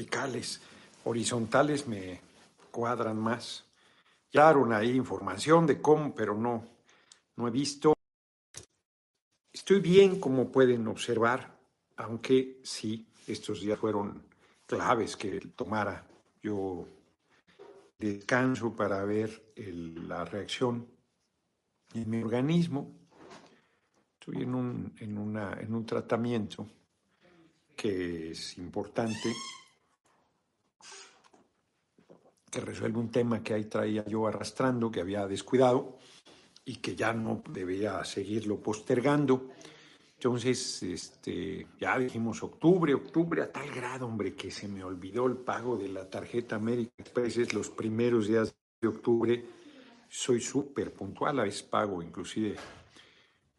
verticales, horizontales me cuadran más. Daron ahí información de cómo, pero no, no he visto. Estoy bien, como pueden observar, aunque sí, estos días fueron claves que tomara yo descanso para ver la reacción en mi organismo. Estoy en un, en, una, en un tratamiento que es importante, que resuelve un tema que ahí traía yo arrastrando, que había descuidado y que ya no debía seguirlo postergando. Entonces, este, ya dijimos octubre, octubre, a tal grado, hombre, que se me olvidó el pago de la tarjeta American Express es los primeros días de octubre. Soy súper puntual, a veces pago inclusive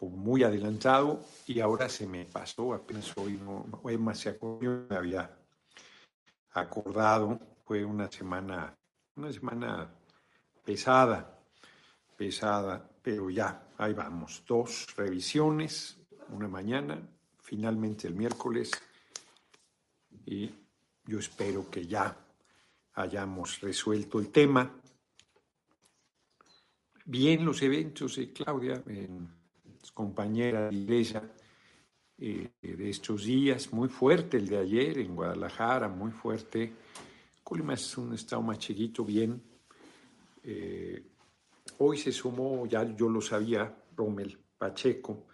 muy adelantado y ahora se me pasó, apenas hoy no, hoy más se acordó, me había acordado, fue una semana, una semana pesada, pesada, pero ya, ahí vamos, dos revisiones, una mañana, finalmente el miércoles, y yo espero que ya hayamos resuelto el tema. Bien los eventos Claudia, compañera de iglesia eh, de estos días, muy fuerte el de ayer en Guadalajara, muy fuerte. Colima es un estado más chiquito, bien. Eh, hoy se sumó, ya yo lo sabía, Rommel Pacheco,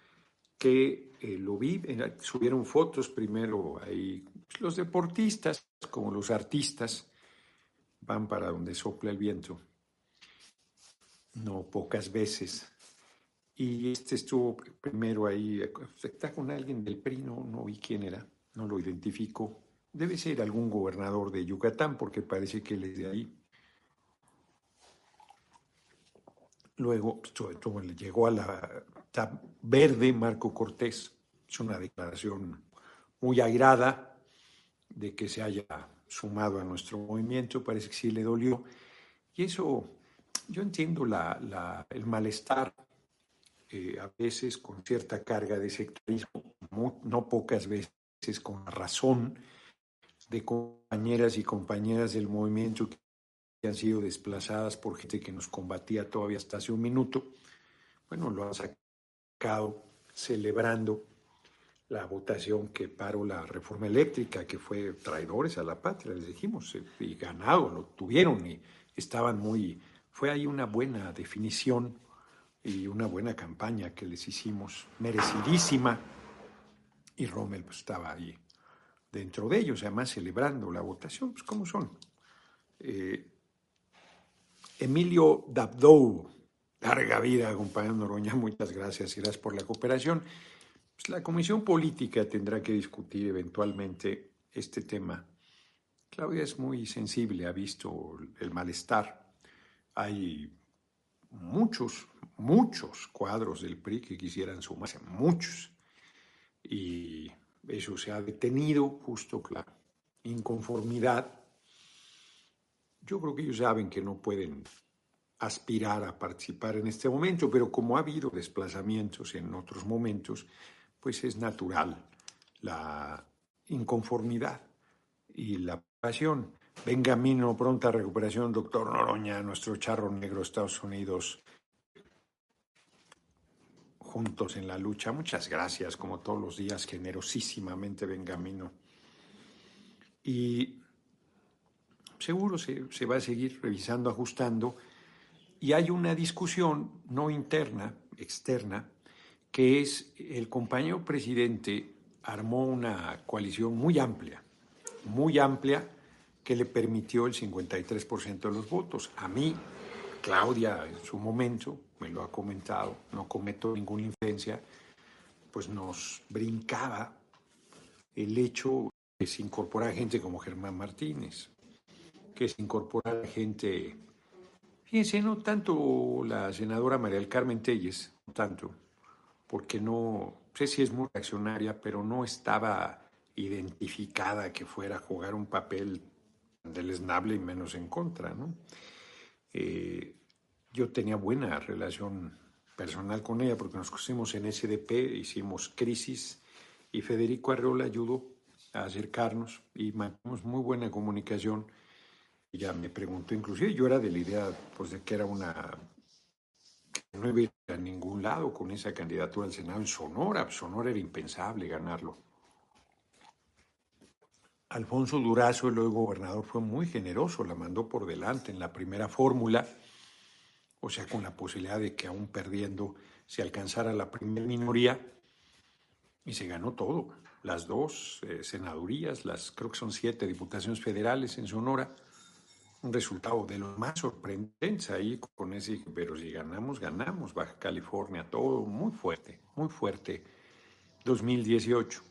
que eh, lo vi, subieron fotos primero ahí, los deportistas como los artistas van para donde sopla el viento, no pocas veces. Y este estuvo primero ahí, está con alguien del PRI, no, no vi quién era, no lo identifico. Debe ser algún gobernador de Yucatán, porque parece que él es de ahí. Luego llegó a la verde Marco Cortés. Es una declaración muy airada de que se haya sumado a nuestro movimiento, parece que sí le dolió. Y eso, yo entiendo el malestar, eh, a veces con cierta carga de sectarismo, no pocas veces con razón, de compañeras y compañeras del movimiento que han sido desplazadas por gente que nos combatía todavía hasta hace un minuto. Bueno, lo han sacado celebrando la votación que paró la reforma eléctrica, que fue traidores a la patria, les dijimos, eh, y ganado, lo tuvieron y estaban muy... Fue ahí una buena definición y una buena campaña que les hicimos, merecidísima, y Rommel pues, estaba ahí dentro de ellos, además celebrando la votación, pues ¿cómo son? Eh, Emilio Dabdou, larga vida, compañero Noroña. Muchas gracias gracias por la cooperación. Pues la Comisión Política tendrá que discutir eventualmente este tema. Claudia es muy sensible, ha visto el malestar. Hay muchos, muchos cuadros del PRI que quisieran sumarse, muchos. Y eso se ha detenido justo la inconformidad. Yo creo que ellos saben que no pueden aspirar a participar en este momento, pero como ha habido desplazamientos en otros momentos, pues es natural la inconformidad y la pasión. Venga Venga pronta recuperación, doctor Noroña, nuestro charro negro, Estados Unidos, juntos en la lucha. Muchas gracias, como todos los días, generosísimamente Benjamino. Y seguro se, se va a seguir revisando, ajustando y hay una discusión no interna, externa, que es el compañero presidente armó una coalición muy amplia, muy amplia, que le permitió el 53% de los votos. A mí, Claudia, en su momento, me lo ha comentado, no cometo ninguna influencia, pues nos brincaba el hecho que se incorporara gente como Germán Martínez, que se incorporara gente Fíjense, no tanto la senadora María del Carmen Telles, no tanto, porque no sé si es muy reaccionaria, pero no estaba identificada que fuera a jugar un papel deleznable y menos en contra. ¿no? Eh, yo tenía buena relación personal con ella porque nos conocimos en SDP, hicimos crisis y Federico Arreola ayudó a acercarnos y mantuvimos muy buena comunicación. Ella me preguntó, inclusive yo era de la idea pues, de que era una no iba a ningún lado con esa candidatura al Senado en Sonora. Sonora era impensable ganarlo. Alfonso Durazo, el hoy gobernador, fue muy generoso, la mandó por delante en la primera fórmula, o sea, con la posibilidad de que aún perdiendo se alcanzara la primera minoría y se ganó todo, las dos eh, senadurías, las creo que son siete diputaciones federales en Sonora, un resultado de lo más sorprendente ahí con ese, pero si ganamos, ganamos, Baja California, todo muy fuerte, muy fuerte, 2018.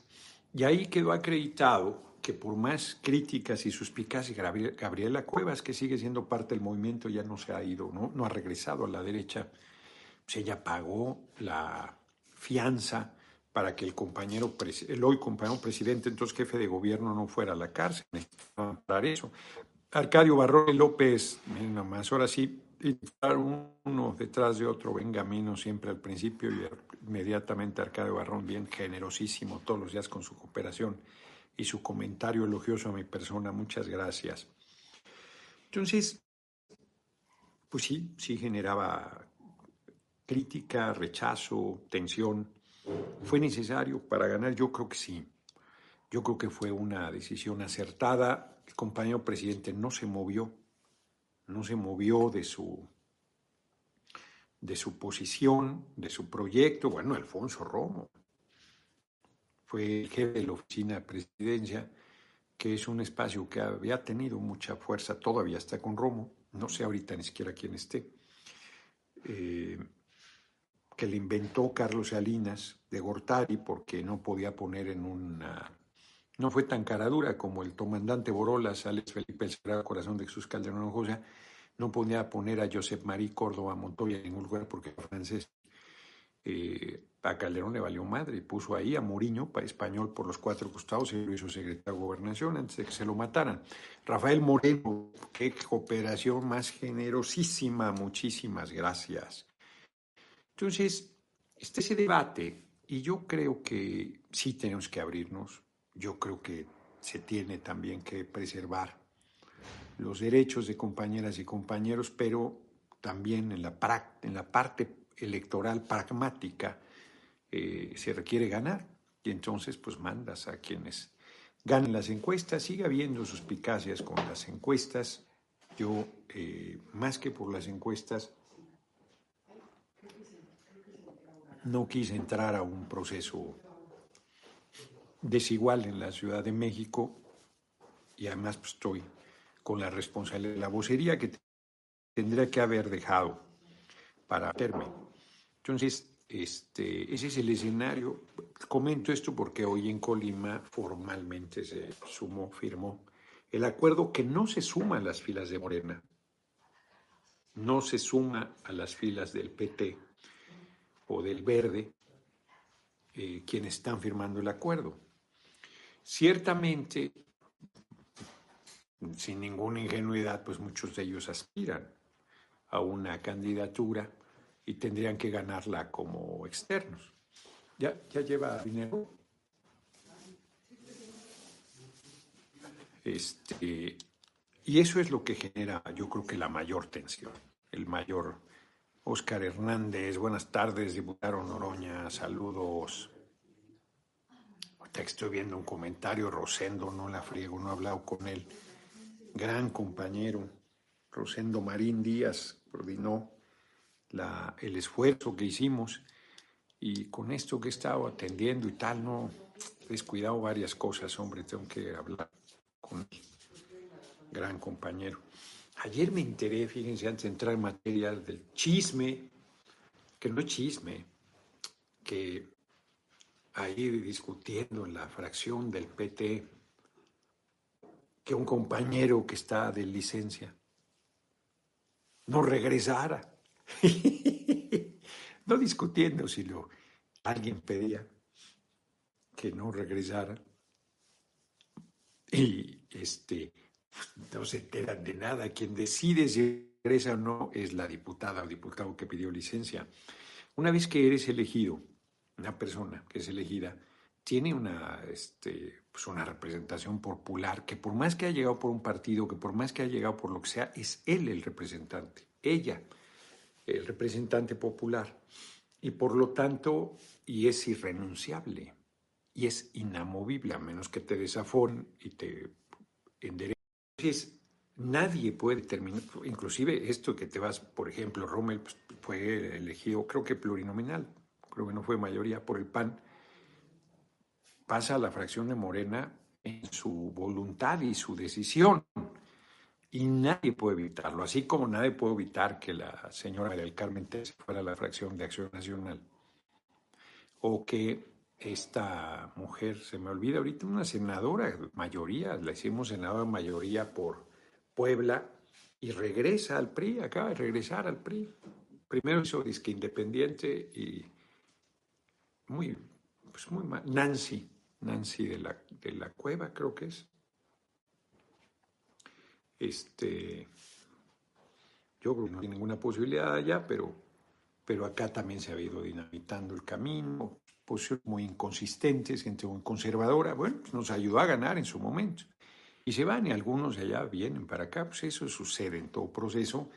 Y ahí quedó acreditado que por más críticas y suspicacias, Gabriela Cuevas, que sigue siendo parte del movimiento, ya no se ha ido, no, no ha regresado a la derecha, pues ella pagó la fianza para que el compañero, el hoy compañero presidente, entonces jefe de gobierno, no fuera a la cárcel. Para eso. Arcadio Barrón López, nada más, ahora sí, uno detrás de otro, venga camino siempre al principio y inmediatamente Arcadio Barrón, bien generosísimo todos los días con su cooperación y su comentario elogioso a mi persona. Muchas gracias. Entonces, pues sí, sí generaba crítica, rechazo, tensión. ¿Fue necesario para ganar? Yo creo que sí. Yo creo que fue una decisión acertada. El compañero presidente no se movió, no se movió de su, de su posición, de su proyecto. Bueno, Alfonso Romo, fue el jefe de la oficina de presidencia, que es un espacio que había tenido mucha fuerza, todavía está con Romo, no sé ahorita ni siquiera quién esté, eh, que le inventó Carlos Salinas de Gortari porque no podía poner en una... No fue tan caradura como el comandante Borolas, Alex Felipe el Sagrado Corazón de Jesús Calderón José, no podía poner a Josep Marie Córdoba Montoya en ningún lugar porque era francés. Eh, a Calderón le valió madre, puso ahí a Moriño, español por los cuatro costados, y lo hizo secretario de gobernación antes de que se lo mataran. Rafael Moreno, qué cooperación más generosísima, muchísimas gracias. Entonces, este ese debate, y yo creo que sí tenemos que abrirnos, yo creo que se tiene también que preservar los derechos de compañeras y compañeros, pero también en la, en la parte electoral pragmática eh, se requiere ganar y entonces pues mandas a quienes ganen las encuestas, sigue habiendo suspicacias con las encuestas. Yo, eh, más que por las encuestas, no quise entrar a un proceso desigual en la Ciudad de México y además pues, estoy con la responsabilidad de la vocería que tendría que haber dejado para hacerme. Entonces, este, ese es el escenario. Comento esto porque hoy en Colima formalmente se sumó, firmó el acuerdo que no se suma a las filas de Morena, no se suma a las filas del PT o del Verde, eh, quienes están firmando el acuerdo. Ciertamente, sin ninguna ingenuidad, pues muchos de ellos aspiran a una candidatura y tendrían que ganarla como externos. ¿Ya, ya lleva dinero? Este, y eso es lo que genera, yo creo que la mayor tensión, el mayor. Oscar Hernández, buenas tardes, diputado Noroña, saludos. Ahorita estoy viendo un comentario, Rosendo, no la friego, no he hablado con él. Gran compañero, Rosendo Marín Díaz, coordinó el esfuerzo que hicimos y con esto que he estado atendiendo y tal, no he descuidado varias cosas, hombre, tengo que hablar con el gran compañero. Ayer me enteré, fíjense, antes de entrar en materia del chisme, que no es chisme, que ahí discutiendo en la fracción del PT, que un compañero que está de licencia no regresara. no discutiendo si alguien pedía que no regresara. Y este, no se enteran de nada. Quien decide si regresa o no es la diputada o diputado que pidió licencia. Una vez que eres elegido, una persona que es elegida, tiene una, este, pues una representación popular que por más que haya llegado por un partido, que por más que haya llegado por lo que sea, es él el representante, ella el representante popular. Y por lo tanto, y es irrenunciable, y es inamovible, a menos que te desaforen y te enderecen. Nadie puede terminar, inclusive esto que te vas, por ejemplo, Rommel pues, fue elegido, creo que plurinominal, creo que no fue mayoría por el PAN, pasa a la fracción de Morena en su voluntad y su decisión. Y nadie puede evitarlo, así como nadie puede evitar que la señora del Carmen Tess fuera la fracción de Acción Nacional. O que esta mujer, se me olvida ahorita, una senadora, mayoría, la hicimos senadora mayoría por Puebla y regresa al PRI, acaba de regresar al PRI. Primero hizo disque independiente y muy, pues muy mal. Nancy, Nancy de la, de la Cueva, creo que es. Este, yo creo que no hay ninguna posibilidad allá, pero, pero acá también se ha ido dinamitando el camino, posiciones muy inconsistentes, gente muy conservadora. Bueno, pues nos ayudó a ganar en su momento y se van y algunos de allá vienen para acá, pues eso sucede en todo proceso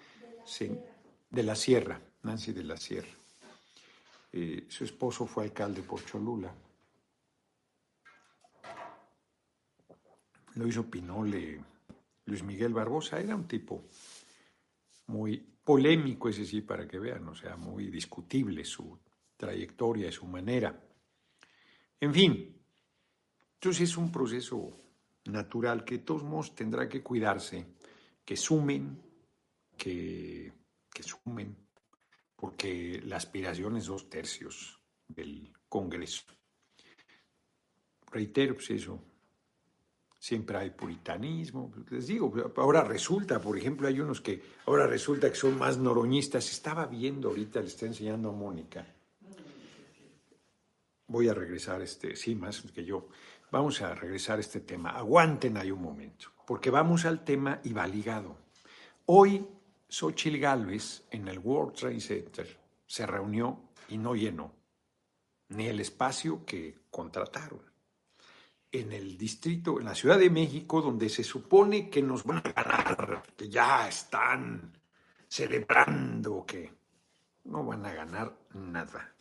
de la sierra, Nancy de la Sierra. Eh, su esposo fue alcalde por Cholula. Lo hizo Pinole, Luis Miguel Barbosa, era un tipo muy polémico, ese sí, para que vean, o sea, muy discutible su trayectoria y su manera. En fin, entonces es un proceso natural que de todos modos tendrá que cuidarse, que sumen, que, que sumen, porque la aspiración es dos tercios del Congreso. Reitero, pues eso, siempre hay puritanismo, les digo, ahora resulta, por ejemplo, hay unos que ahora resulta que son más noroñistas, estaba viendo ahorita, le está enseñando a Mónica, voy a regresar, este, sí, más que yo, Vamos a regresar a este tema. Aguanten ahí un momento, porque vamos al tema y va ligado. Hoy, Xochitl Galvez en el World Trade Center se reunió y no llenó ni el espacio que contrataron. En el distrito, en la Ciudad de México, donde se supone que nos van a ganar, que ya están celebrando que no van a ganar nada.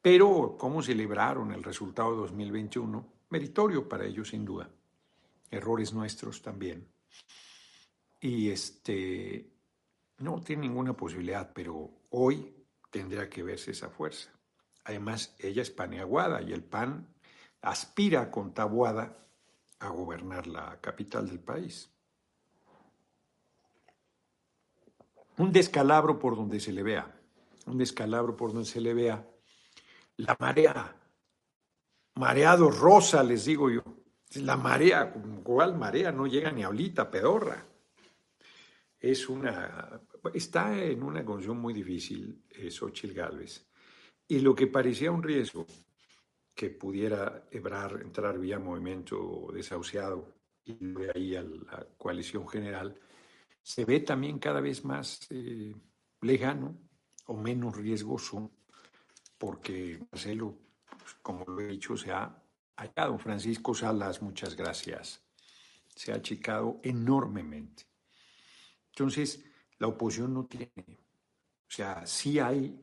Pero, ¿cómo celebraron el resultado de 2021? meritorio para ellos sin duda, errores nuestros también. Y este, no tiene ninguna posibilidad, pero hoy tendría que verse esa fuerza. Además, ella es paneaguada y el PAN aspira con Tabuada a gobernar la capital del país. Un descalabro por donde se le vea, un descalabro por donde se le vea. La marea mareado rosa, les digo yo. La marea, ¿cuál marea? No llega ni ahorita, pedorra. Es una, está en una condición muy difícil eh, Xochitl Gálvez. Y lo que parecía un riesgo que pudiera entrar vía movimiento desahuciado y de ahí a la coalición general, se ve también cada vez más eh, lejano o menos riesgoso, porque Marcelo como lo he dicho, se ha hallado. Francisco Salas, muchas gracias. Se ha achicado enormemente. Entonces, la oposición no tiene. O sea, sí hay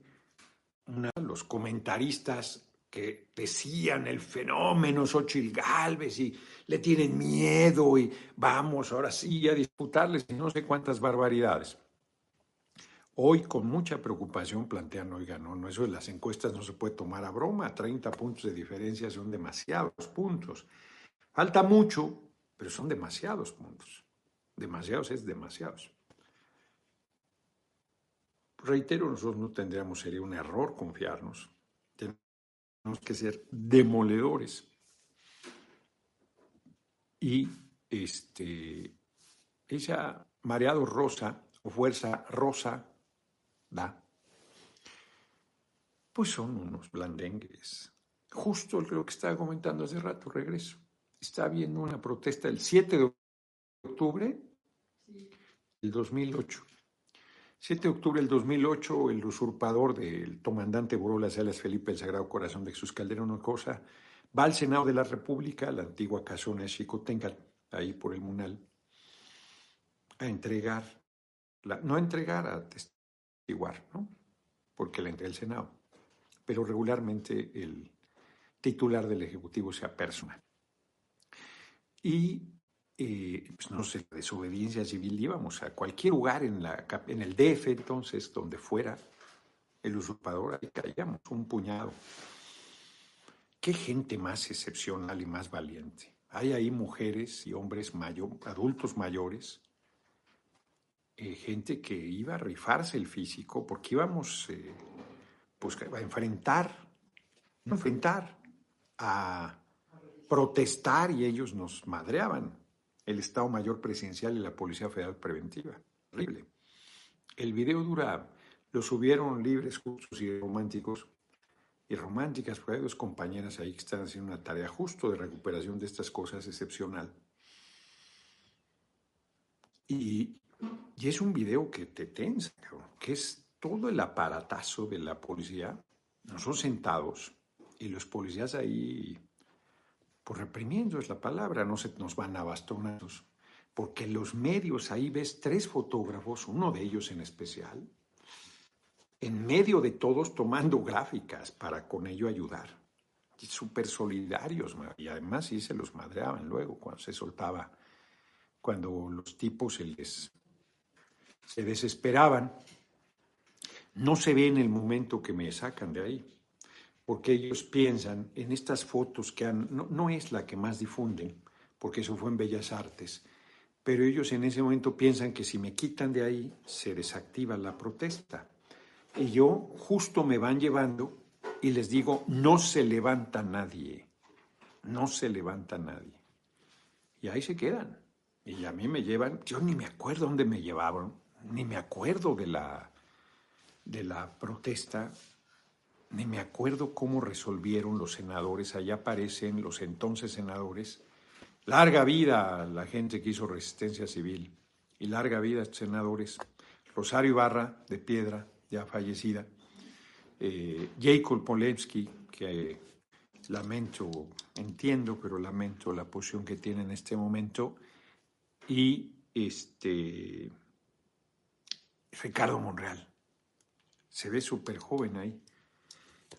una, los comentaristas que decían el fenómeno Xochitl Galvez y le tienen miedo y vamos ahora sí a disputarles y no sé cuántas barbaridades. Hoy con mucha preocupación plantean, oiga, no, no, eso de las encuestas no se puede tomar a broma, 30 puntos de diferencia son demasiados puntos. Falta mucho, pero son demasiados puntos. Demasiados es demasiados. Reitero, nosotros no tendríamos, sería un error confiarnos. Tenemos que ser demoledores. Y este, esa mareado rosa o fuerza rosa ¿va? Pues son unos blandengues. Justo lo que estaba comentando hace rato, regreso. Está habiendo una protesta el 7 de octubre del 2008. 7 de octubre del 2008, el usurpador del comandante Borola Salas Felipe el Sagrado Corazón de Jesús Calderón, una cosa va al Senado de la República, la antigua casona de Xicotenca, ahí por el Munal, a entregar, no a entregar, a testiguar, ¿no? porque la entrega el Senado, pero regularmente el titular del Ejecutivo sea personal. Y eh, pues no sé, desobediencia civil íbamos a cualquier lugar en, la, en el DF entonces, donde fuera el usurpador, ahí caíamos, un puñado. Qué gente más excepcional y más valiente. Hay ahí mujeres y hombres mayor, adultos mayores, eh, gente que iba a rifarse el físico porque íbamos eh, pues, a enfrentar, enfrentar, a protestar y ellos nos madreaban. El Estado Mayor Presidencial y la Policía Federal Preventiva. Horrible. El video dura, lo subieron libres, justos y románticos y románticas, porque hay dos compañeras ahí que están haciendo una tarea justo de recuperación de estas cosas excepcional. Y, es un video que te tensa, que es todo el aparatazo de la policía. Nosotros sentados y los policías ahí, pues reprimiendo es la palabra, no se nos van a bastonazos. Porque los medios, ahí ves tres fotógrafos, uno de ellos en especial, en medio de todos tomando gráficas para con ello ayudar. Súper solidarios, y además sí se los madreaban luego cuando se soltaba, cuando los tipos se les se desesperaban. No se ve en el momento que me sacan de ahí, porque ellos piensan en estas fotos que han, no, no es la que más difunden, porque eso fue en Bellas Artes, pero ellos en ese momento piensan que si me quitan de ahí se desactiva la protesta y yo justo me van llevando y les digo, no se levanta nadie, no se levanta nadie. Y ahí se quedan. Y a mí me llevan, yo ni me acuerdo dónde me llevaban, ni me acuerdo de la, de la protesta, ni me acuerdo cómo resolvieron los senadores. Allá aparecen los entonces senadores. Larga vida a la gente que hizo resistencia civil y larga vida a senadores. Rosario Ibarra, de Piedra, ya fallecida, eh, Jacob Polensky, que lamento, entiendo, pero lamento la posición que tiene en este momento, y este Ricardo Monreal. Se ve súper joven ahí.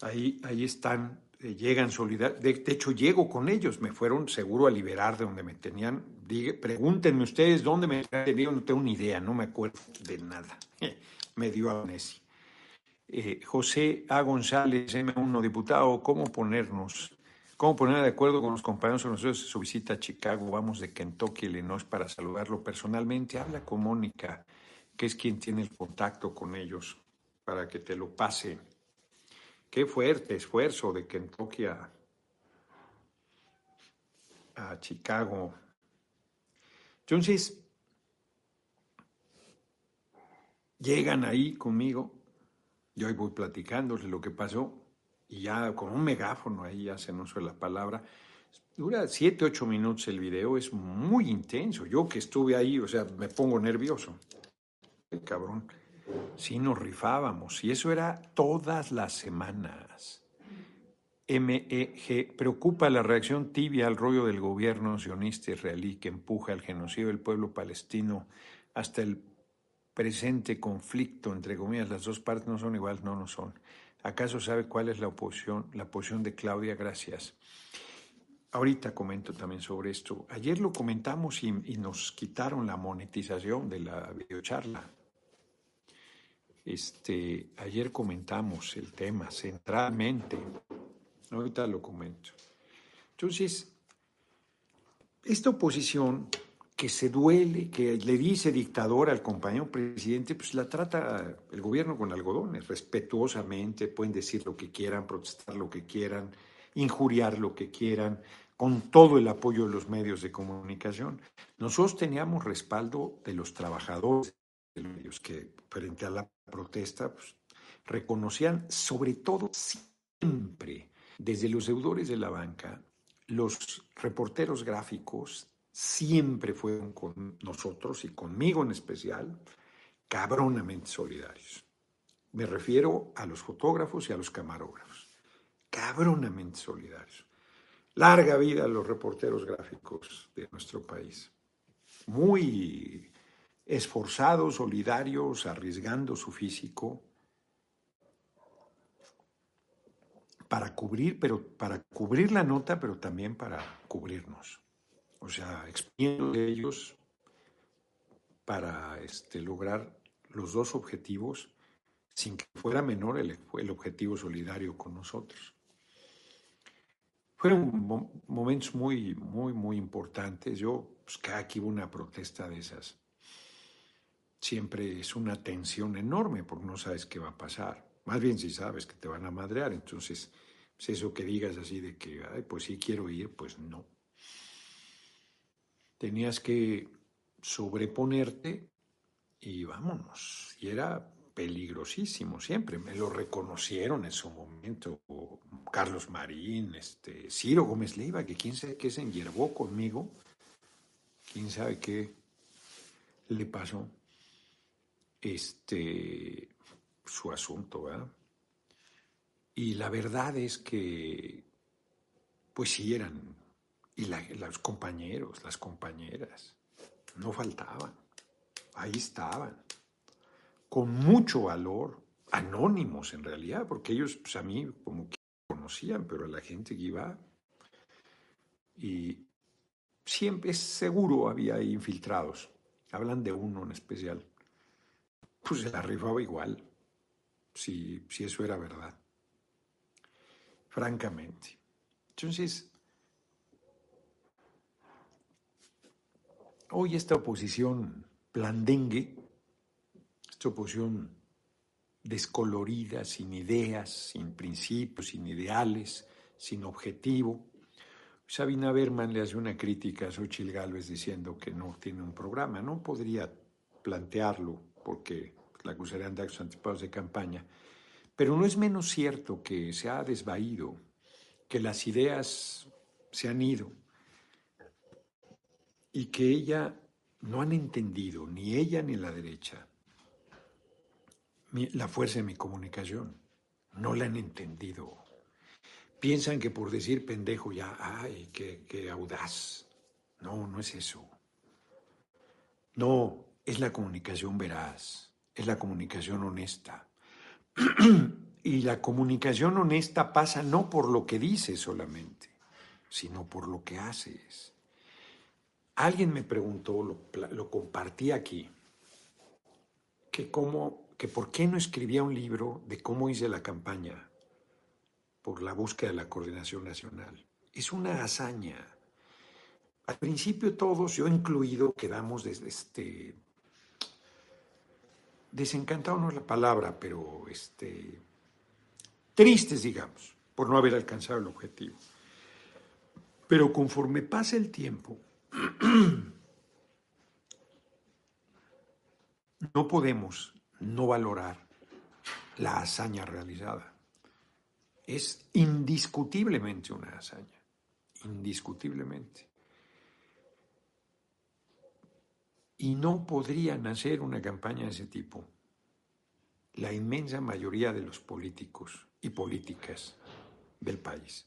Ahí, ahí están, eh, llegan solidarios. De, hecho, llego con ellos. Me fueron seguro a liberar de donde me tenían. pregúntenme ustedes dónde me tenían. No tengo ni idea, no me acuerdo de nada. me dio amnesia. Eh, José A. González, M1 diputado, ¿cómo ponernos, cómo poner de acuerdo con los compañeros nosotros su visita a Chicago? Vamos de Kentucky, Illinois, para saludarlo personalmente. Habla con Mónica, que es quien tiene el contacto con ellos, para que te lo pase. Qué fuerte esfuerzo de Kentucky a, a Chicago. Entonces, llegan ahí conmigo, yo ahí voy platicándoles lo que pasó y ya con un megáfono ahí ya se nos la palabra. Dura siete, ocho minutos el video, es muy intenso. Yo que estuve ahí, o sea, me pongo nervioso. El cabrón, sí nos rifábamos y eso era todas las semanas. MEG preocupa la reacción tibia al rollo del gobierno sionista israelí que empuja el genocidio del pueblo palestino hasta el presente conflicto, entre comillas, las dos partes no son iguales, no, no son. ¿Acaso sabe cuál es la oposición, la posición de Claudia? Gracias. Ahorita comento también sobre esto. Ayer lo comentamos y, nos quitaron la monetización de la videocharla. Este, ayer comentamos el tema centralmente. Ahorita lo comento. Entonces, esta oposición que se duele, que le dice dictador al compañero presidente, pues la trata el gobierno con algodones, respetuosamente, pueden decir lo que quieran, protestar lo que quieran, injuriar lo que quieran, con todo el apoyo de los medios de comunicación. Nosotros teníamos respaldo de los trabajadores que frente a la protesta pues, reconocían sobre todo siempre, desde los deudores de la banca, los reporteros gráficos, siempre fueron con nosotros y conmigo en especial cabronamente solidarios. Me refiero a los fotógrafos y a los camarógrafos. Cabronamente solidarios. Larga vida a los reporteros gráficos de nuestro país. Muy esforzados, solidarios, arriesgando su físico para cubrir, pero para cubrir la nota, pero también para cubrirnos. O sea, expidiendo ellos para este, lograr los dos objetivos sin que fuera menor el, el objetivo solidario con nosotros. Fueron momentos muy, muy, muy importantes. Yo, pues cada que hubo una protesta de esas, siempre es una tensión enorme porque no sabes qué va a pasar. Más bien si sabes que te van a madrear, entonces pues eso que digas así de que, Ay, pues sí quiero ir, pues no. Tenías que sobreponerte y vámonos. Y era peligrosísimo siempre. Me lo reconocieron en su momento Carlos Marín, este, Ciro Gómez Leiva, que quién sabe qué se enyerbó conmigo, quién sabe qué le pasó. Este, su asunto, ¿verdad? Y la verdad es que, pues sí eran, y los compañeros, las compañeras, no faltaban, ahí estaban, con mucho valor, anónimos en realidad, porque ellos pues a mí como que conocían, pero a la gente que iba, y siempre, seguro había infiltrados, hablan de uno en especial, pues se la rifaba igual, si, si eso era verdad francamente. Entonces, hoy esta oposición blandengue, esta oposición descolorida, sin ideas, sin principios, sin ideales, sin objetivo. Sabina Berman le hace una crítica a Xochitl Gálvez diciendo que no tiene un programa. No podría plantearlo porque la acusarían de actos anticipados de campaña, pero no es menos cierto que se ha desvaído, que las ideas se han ido y que ella no han entendido, ni ella ni la derecha, la fuerza de mi comunicación. No la han entendido. Piensan que por decir pendejo ya, ay, qué, qué audaz. No, no es eso. No, es la comunicación veraz, es la comunicación honesta. y la comunicación honesta pasa no por lo que dices solamente, sino por lo que haces. Alguien me preguntó, lo, compartí aquí, que, cómo, que por qué no escribía un libro de cómo hice la campaña por la búsqueda de la coordinación nacional. Es una hazaña. Al principio todos, yo incluido, quedamos desde este desencantado no es la palabra, pero este, tristes, digamos, por no haber alcanzado el objetivo. Pero conforme pasa el tiempo, no podemos no valorar la hazaña realizada. Es indiscutiblemente una hazaña, indiscutiblemente. Y no podrían hacer una campaña de ese tipo la inmensa mayoría de los políticos y políticas del país.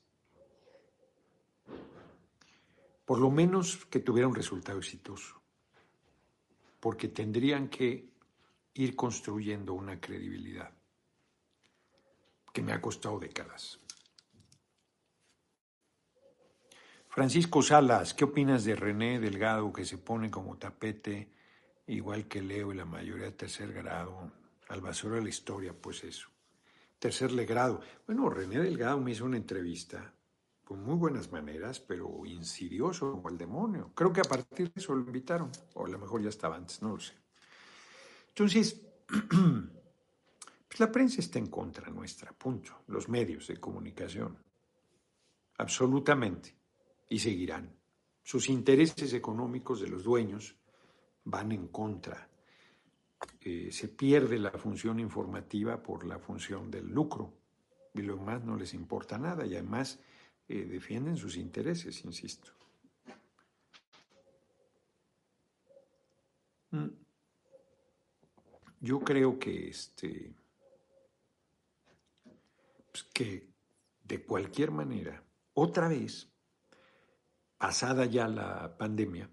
Por lo menos que tuviera un resultado exitoso, porque tendrían que ir construyendo una credibilidad que me ha costado décadas. Francisco Salas, ¿qué opinas de René Delgado que se pone como tapete, igual que Leo y la mayoría de tercer grado, al basura de la historia? Pues eso. Tercer grado. Bueno, René Delgado me hizo una entrevista con muy buenas maneras, pero insidioso como el demonio. Creo que a partir de eso lo invitaron, o a lo mejor ya estaba antes, no lo sé. Entonces, pues la prensa está en contra nuestra, punto. Los medios de comunicación. Absolutamente y seguirán. Sus intereses económicos de los dueños van en contra. Eh, se pierde la función informativa por la función del lucro y lo demás no les importa nada y además eh, defienden sus intereses, insisto. Mm. Yo creo que este pues que de cualquier manera, otra vez pasada ya la pandemia,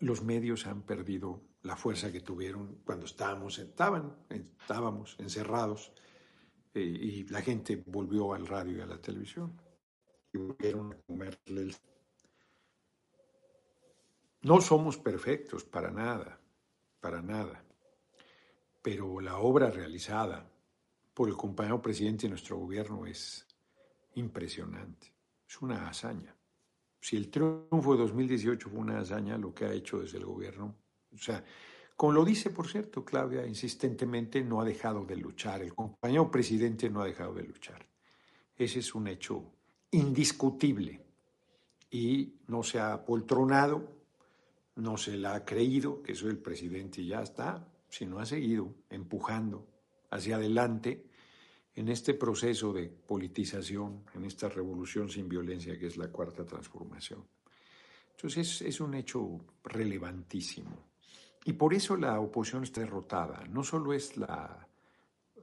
los medios han perdido la fuerza que tuvieron cuando estábamos, estaban, estábamos encerrados eh, y la gente volvió al radio y a la televisión y volvieron a comerle. No somos perfectos para nada, para nada, pero la obra realizada por el compañero presidente de nuestro gobierno es impresionante, es una hazaña. Si el triunfo de 2018 fue una hazaña, lo que ha hecho desde el gobierno, o sea, como lo dice, por cierto, Claudia, insistentemente no ha dejado de luchar, el compañero presidente no ha dejado de luchar. Ese es un hecho indiscutible y no se ha poltronado, no se la ha creído que soy el presidente y ya está, sino ha seguido empujando hacia adelante en este proceso de politización, en esta revolución sin violencia que es la cuarta transformación. Entonces es, es un hecho relevantísimo. Y por eso la oposición está derrotada. No solo es la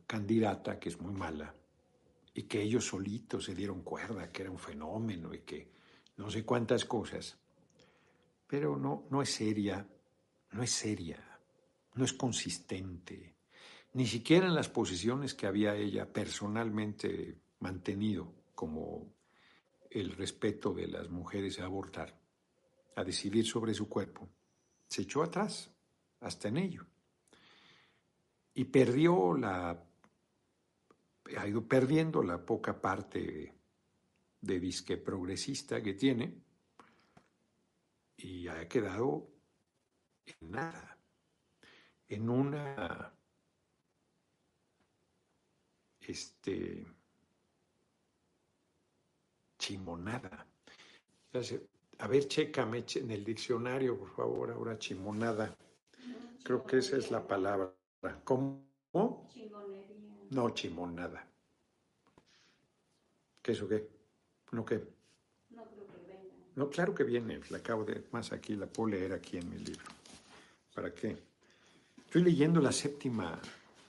candidata, que es muy mala, y que ellos solitos se dieron cuerda, que era un fenómeno y que no sé cuántas cosas, pero no, no es seria, no es seria, no es consistente, ni siquiera en las posiciones que había ella personalmente mantenido, como el respeto de las mujeres a abortar, a decidir sobre su cuerpo, se echó atrás, hasta en ello. Y perdió la, ha ido perdiendo la poca parte de disque progresista que tiene y ha quedado en nada, en una este, chimonada. A ver, chécame en el diccionario, por favor, ahora chimonada. Creo que esa es la palabra. ¿Cómo? No, chimonada. ¿Qué es o qué? ¿No qué? No creo que venga. No, claro que viene. La acabo de... Más aquí, la puedo leer aquí en mi libro. ¿Para qué? Estoy leyendo la séptima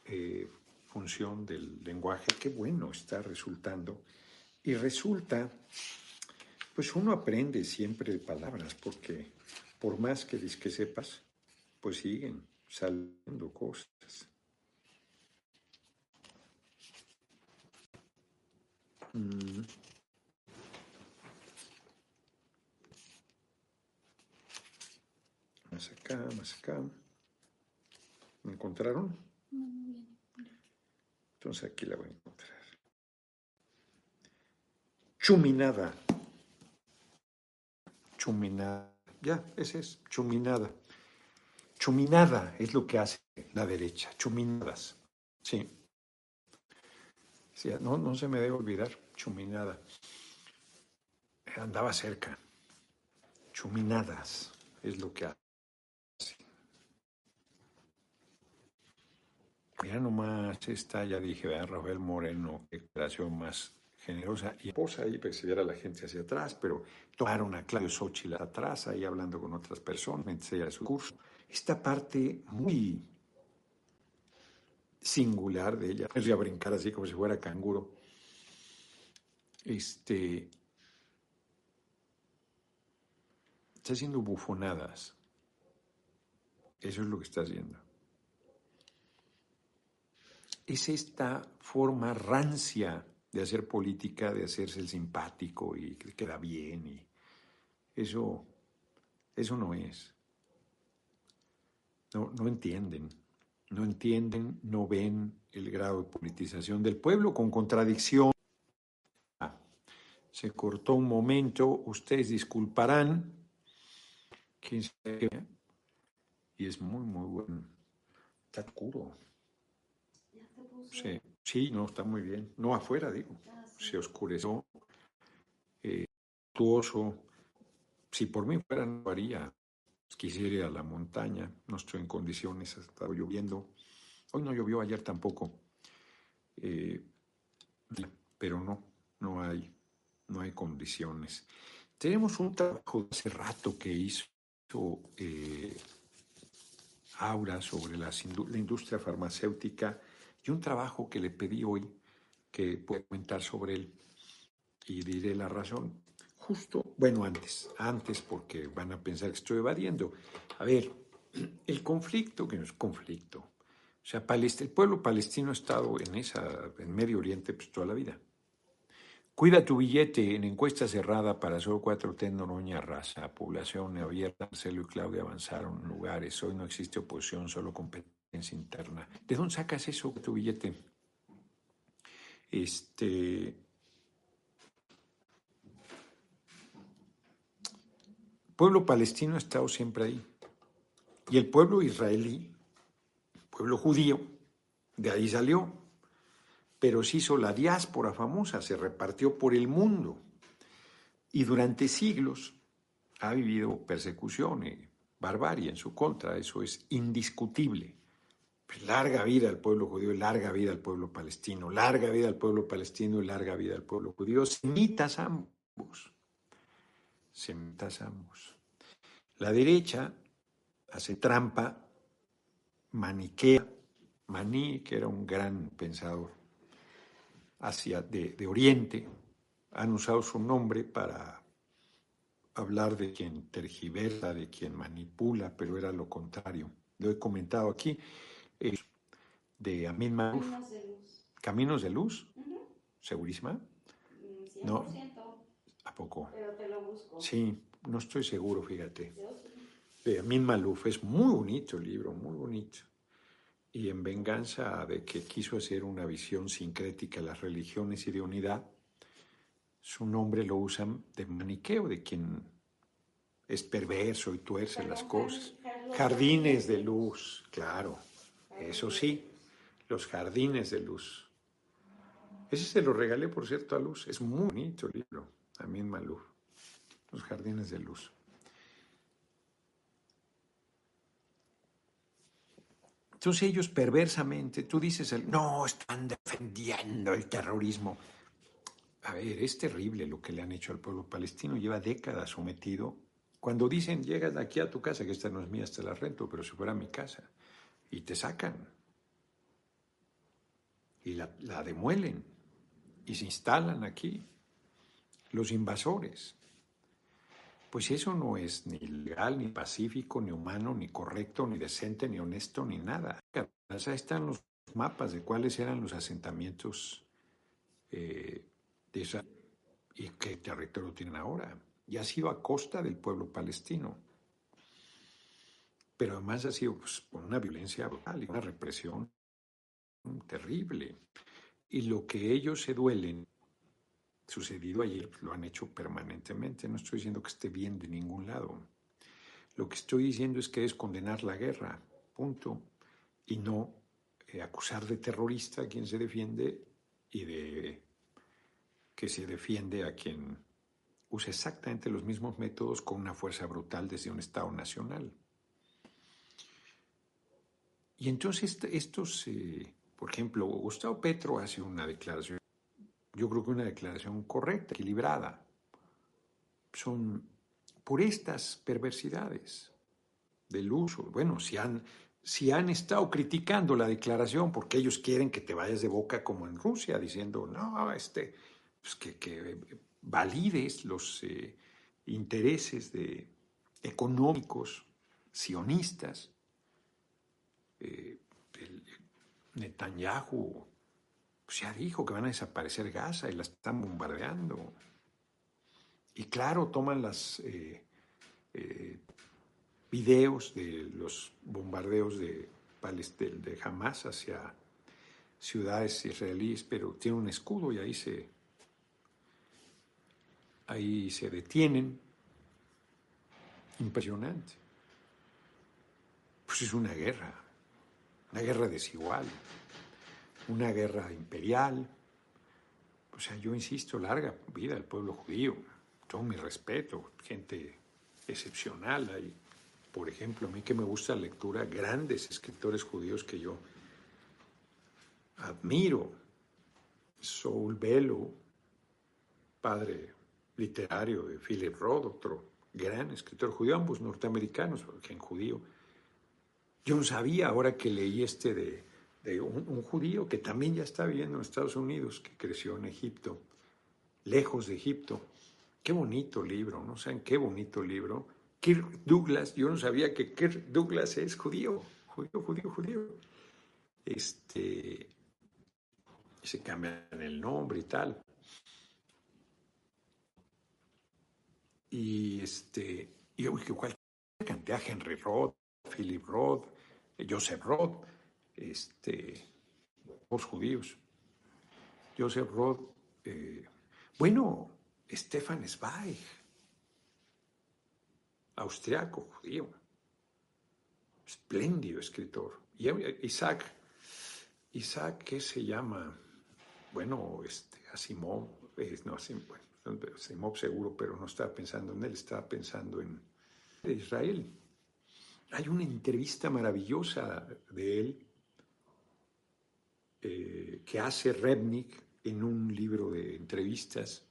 eh, función del lenguaje, qué bueno está resultando. Y resulta, pues uno aprende siempre palabras, porque por más que, que sepas, pues siguen saliendo cosas. Mm. Más acá, más acá. ¿Me encontraron? Entonces aquí la voy a encontrar. Chuminada. Chuminada. Ya, ese es, chuminada. Chuminada es lo que hace la derecha, chuminadas. Sí. sí no, no se me debe olvidar, chuminada. Andaba cerca. Chuminadas es lo que hace. Mira nomás esta, ya dije, vean, Rafael Moreno, qué creación más generosa. Y esposa ahí, pues se la gente hacia atrás, pero tomaron a Claudio Xochitl atrás, ahí hablando con otras personas, mientras su curso. Esta parte muy singular de ella, es a brincar así como si fuera canguro. Este. Está haciendo bufonadas. Eso es lo que está haciendo es esta forma rancia de hacer política, de hacerse el simpático y que queda bien. Y eso, eso no es. No, no entienden, no entienden, no ven el grado de politización del pueblo con contradicción. Se cortó un momento, ustedes disculparán. Y es muy, muy bueno. Está oscuro. Sí, sí, no, está muy bien. No afuera, digo. Se oscureció. Eh, Si por mí fuera, no haría. Quisiera ir a la montaña. No estoy en condiciones. Ha estado lloviendo. Hoy no llovió, ayer tampoco. Eh, pero no, no hay, no hay condiciones. Tenemos un trabajo de hace rato que hizo eh, Aura sobre la industria farmacéutica y un trabajo que le pedí hoy, que puedo comentar sobre él y diré la razón. Justo Bueno, antes, antes porque van a pensar que estoy evadiendo. A ver, el conflicto, que no es conflicto, o sea, el pueblo palestino ha estado en, esa, en Medio Oriente pues, toda la vida. Cuida tu billete en encuesta cerrada para solo cuatro T Noroña Raza, población abierta, Marcelo y Claudia avanzaron lugares, hoy no existe oposición, solo competencia interna. ¿De dónde sacas eso, tu billete? Este, pueblo palestino ha estado siempre ahí. Y el pueblo israelí, pueblo judío, de ahí salió. Pero se hizo la diáspora famosa, se repartió por el mundo. Y durante siglos ha vivido persecución barbarie en su contra, eso es indiscutible. Larga vida al pueblo judío, larga vida al pueblo palestino, larga vida al pueblo palestino y larga vida al pueblo judío. Semitas ambos sentazamos. La derecha hace trampa, maniquea, Maní, que era un gran pensador hacia de, de Oriente, han usado su nombre para hablar de quien tergiversa, de quien manipula, pero era lo contrario. Lo he comentado aquí, eh, de Amin Caminos de luz. ¿Caminos de luz? ¿Segurísima? 100%. No. ¿A poco? Pero te lo busco. Sí, no estoy seguro, fíjate. De Amin Maluf, es muy bonito el libro, muy bonito. Y en venganza de que quiso hacer una visión sincrética de las religiones y de unidad, su nombre lo usan de maniqueo, de quien es perverso y tuerce las cosas. Jardines de luz, claro, eso sí, los jardines de luz. Ese se lo regalé, por cierto, a Luz. Es muy bonito el libro, Amin Maluf los jardines de luz. Entonces ellos perversamente, tú dices, no, están defendiendo el terrorismo. A ver, es terrible lo que le han hecho al pueblo palestino, lleva décadas sometido. Cuando dicen, llegas aquí a tu casa, que esta no es mía, esta la rento, pero si fuera mi casa, y te sacan, y la, demuelen, y se instalan aquí, los invasores. Pues eso no es ni legal, ni pacífico, ni humano, ni correcto, ni decente, ni honesto, ni nada. Ahí están los mapas de cuáles eran los asentamientos eh, de esa y qué territorio tienen ahora. Y ha sido a costa del pueblo palestino. Pero además ha sido pues, una violencia brutal y una represión terrible. Y lo que ellos se duelen sucedido ayer, lo han hecho permanentemente. No estoy diciendo que esté bien de ningún lado. Lo que estoy diciendo es que es condenar la guerra, punto, y no eh, acusar de terrorista a quien se defiende y de que se defiende a quien usa exactamente los mismos métodos con una fuerza brutal desde un Estado nacional. Y entonces estos, eh, por ejemplo, Gustavo Petro hace una declaración yo creo que una declaración correcta, equilibrada. Son por estas perversidades del uso. Bueno, si han, si han estado criticando la declaración porque ellos quieren que te vayas de boca como en Rusia, diciendo, no, este, pues que, valides los eh, intereses de, económicos sionistas. Eh, Netanyahu pues ya dijo que van a desaparecer Gaza y la están bombardeando. Y claro, toman las eh, eh, videos de los bombardeos de, de Hamas hacia ciudades israelíes, pero tiene un escudo y ahí se, ahí se detienen. Impresionante. Pues es una guerra, una guerra desigual una guerra imperial. O sea, yo insisto, larga vida al pueblo judío, todo mi respeto, gente excepcional. Hay, por ejemplo, a mí que me gusta la lectura, grandes escritores judíos que yo admiro. Saul Bellow, padre literario de Philip Roth, otro gran escritor judío, ambos norteamericanos, porque en judío. Yo no sabía, ahora que leí este de un, judío que también ya está viviendo en Estados Unidos, que creció en Egipto, lejos de Egipto, Qué bonito libro, ¿no? ¿Saben qué bonito libro? Kirk Douglas, yo no sabía que Kirk Douglas es judío, judío, judío, judío. Este, se cambian el nombre y tal. Y este, y cualquier cantidad, Henry Roth, Philip Roth, Joseph Roth, este, los judíos. Joseph Roth, eh, bueno, Stefan Zweig, austriaco, judío, espléndido escritor. Y Isaac, Isaac, ¿qué se llama? Bueno, este, Asimov, no, Asimov, seguro, pero no estaba pensando en él, estaba pensando en Israel. Hay una entrevista maravillosa de él eh, que hace Rebnik en un libro de entrevistas.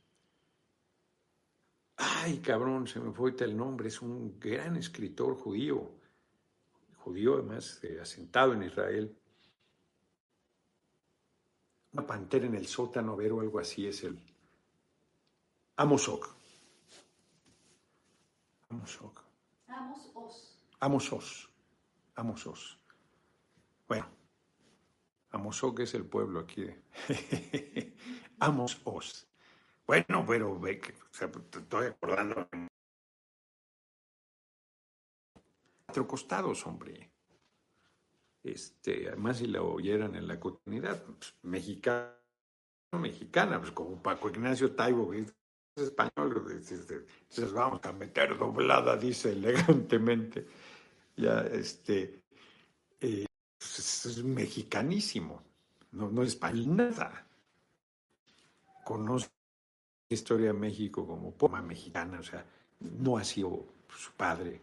Ay, cabrón, se me fue el nombre, es un gran escritor judío, judío además eh, asentado en Israel. Una pantera en el sótano, ver o algo así es el Amosok. Amosok. Amosos. Amosos. Bueno, Amosok es el pueblo aquí. Amos-os. Bueno, pero que estoy acordando. Cuatro costados, hombre. Este, además, si la oyeran en la comunidad, pues, mexicana, mexicana, pues como Paco Ignacio Taibo, es español, entonces vamos a meter doblada, dice elegantemente. Ya, este, eh, pues, es, mexicanísimo, no, no es español, nada. Conoce la historia de México como poma mexicana, o sea, no ha sido su padre.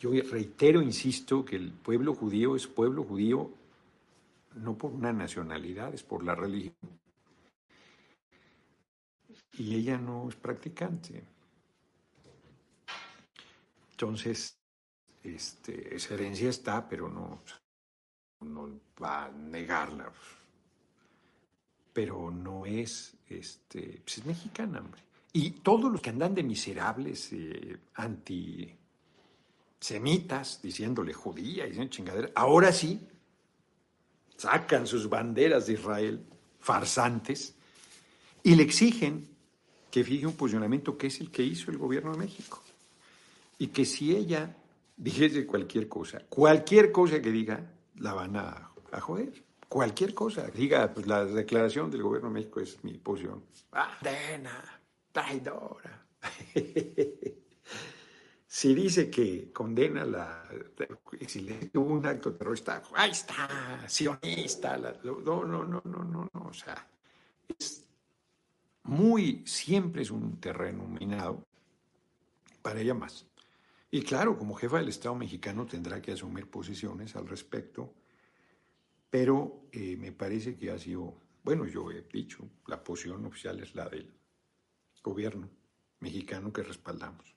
Yo reitero, insisto, que el pueblo judío es pueblo judío no por una nacionalidad, es por la religión. Y ella no es practicante. Entonces, este, esa herencia está, pero no, no va a negarla. Pero no es, este, pues es mexicana, hombre. Y todos los que andan de miserables, eh, antisemitas, diciéndole judía, diciendo chingadera, ahora sí sacan sus banderas de Israel, farsantes, y le exigen que fije un posicionamiento que es el que hizo el gobierno de México. Y que si ella dijese cualquier cosa, cualquier cosa que diga, la van a, joder. Cualquier cosa. Diga, pues la declaración del gobierno de México es mi posición. Condena, traidora. si dice que condena la. Si tuvo un acto terrorista, ahí está, sionista. no, no, no, no, no, no. O sea, es muy. Siempre es un terreno minado para ella más. Y claro, como jefa del Estado mexicano tendrá que asumir posiciones al respecto pero eh, me parece que ha sido, bueno, yo he dicho, la posición oficial es la del gobierno mexicano que respaldamos.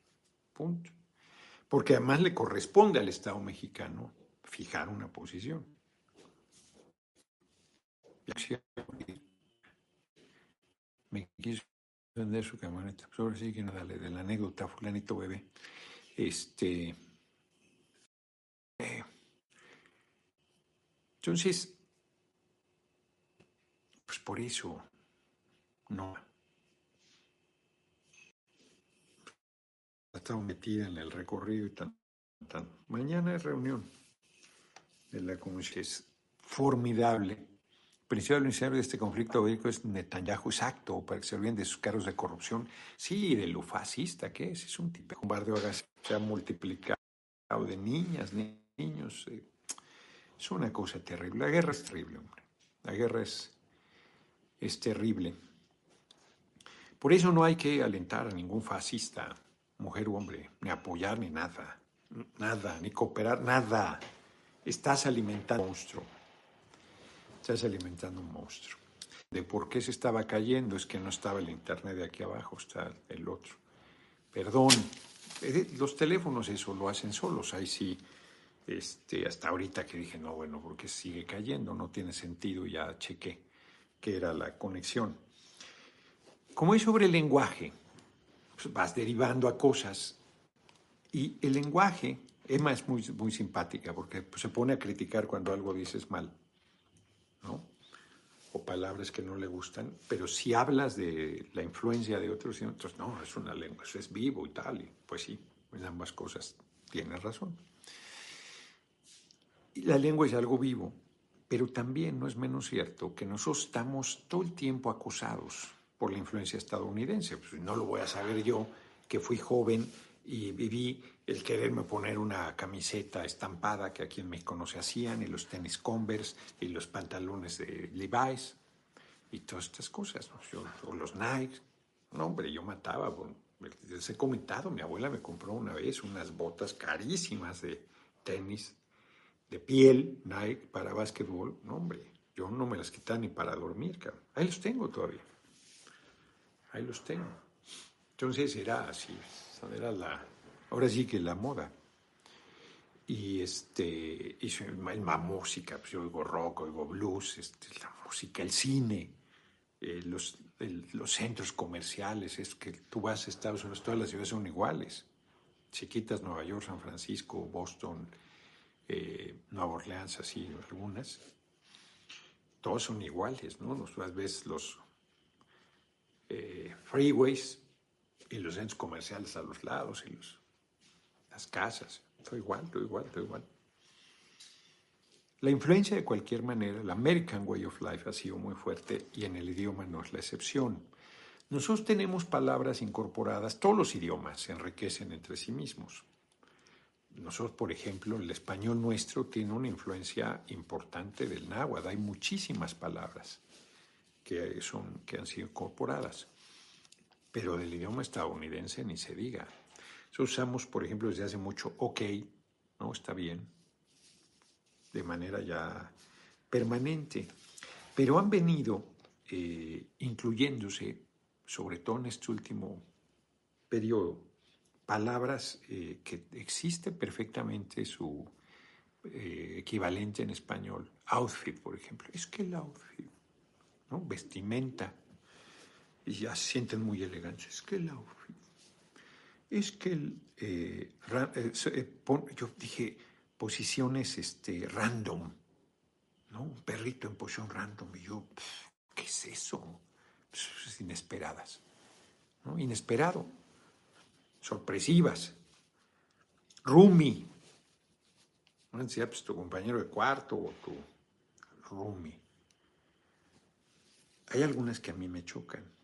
Punto. Porque además le corresponde al Estado mexicano fijar una posición. Me quiso vender su camioneta. Pues ahora sí que no dale de la anécdota, fulanito bebé. Este. Eh, entonces, pues por eso, no. Ha estado metida en el recorrido y tan, tan. Mañana es reunión de la comisión. Es formidable. Principal beneficiario de este conflicto bélico es Netanyahu, exacto, para que se olviden de sus cargos de corrupción. Sí, de lo fascista que es. Es un tipo de bombardeo se ha multiplicado de niñas, niños. Eh, es una cosa terrible. La guerra es terrible, hombre. La guerra es, es terrible. Por eso no hay que alentar a ningún fascista, mujer o hombre, ni apoyar ni nada. Nada, ni cooperar, nada. Estás alimentando un monstruo. Estás alimentando un monstruo. De por qué se estaba cayendo es que no estaba el internet de aquí abajo, está el otro. Perdón, los teléfonos eso lo hacen solos, ahí sí este, hasta ahorita que dije, no, bueno, porque sigue cayendo, no tiene sentido, ya chequé que era la conexión. Como es sobre el lenguaje, pues, vas derivando a cosas. Y el lenguaje, Emma es muy, muy simpática porque pues, se pone a criticar cuando algo dices mal, ¿no? O palabras que no le gustan, pero si hablas de la influencia de otros, entonces no, es una lengua, eso es vivo y tal, y pues sí, en ambas cosas tienes razón. Y la lengua es algo vivo, pero también no es menos cierto que nosotros estamos todo el tiempo acosados por la influencia estadounidense. Pues no lo voy a saber yo, que fui joven y viví el quererme poner una camiseta estampada que aquí en México no se hacían, y los tenis Converse, y los pantalones de Levi's, y todas estas cosas, o los Nike. No, hombre, yo mataba. Les he comentado, mi abuela me compró una vez unas botas carísimas de tenis de piel Nike para básquetbol. No, hombre, yo no me las quitaba ni para dormir, cabrón. Ahí los tengo todavía. Ahí los tengo. Entonces era así, ahora sí que la moda. Y este, hizo la música, pues yo oigo rock, oigo blues, este, la música, el cine, eh, los, los centros comerciales, es que tú vas a Estados Unidos, todas las ciudades son iguales. Chiquitas, Nueva York, San Francisco, Boston, eh, Nueva Orleans, así algunas, todos son iguales, ¿no? Nos ves los eh, freeways y los centros comerciales a los lados y los, las casas. Todo igual, todo igual, todo igual. La influencia de cualquier manera, el American Way of Life ha sido muy fuerte y en el idioma no es la excepción. Nosotros tenemos palabras incorporadas, todos los idiomas se enriquecen entre sí mismos. Nosotros, por ejemplo, el español nuestro tiene una influencia importante del náhuatl, hay muchísimas palabras que, son, que han sido incorporadas. Pero del idioma estadounidense ni se diga. Eso usamos, por ejemplo, desde hace mucho ok, ¿no? Está bien, de manera ya permanente. Pero han venido eh, incluyéndose, sobre todo en este último periodo, palabras eh, que existe perfectamente su eh, equivalente en español. Outfit, por ejemplo. Es que el outfit vestimenta, y ya se sienten muy elegantes. Es que es que el, eh, eh, eh, yo dije posiciones este, random, ¿no? Un perrito en posición random, y yo, ¿qué es eso? Inesperadas. Inesperado, sorpresivas. Rumi, no decía, pues tu compañero de cuarto o tu Rumi. Hay algunas que a mí me chocan.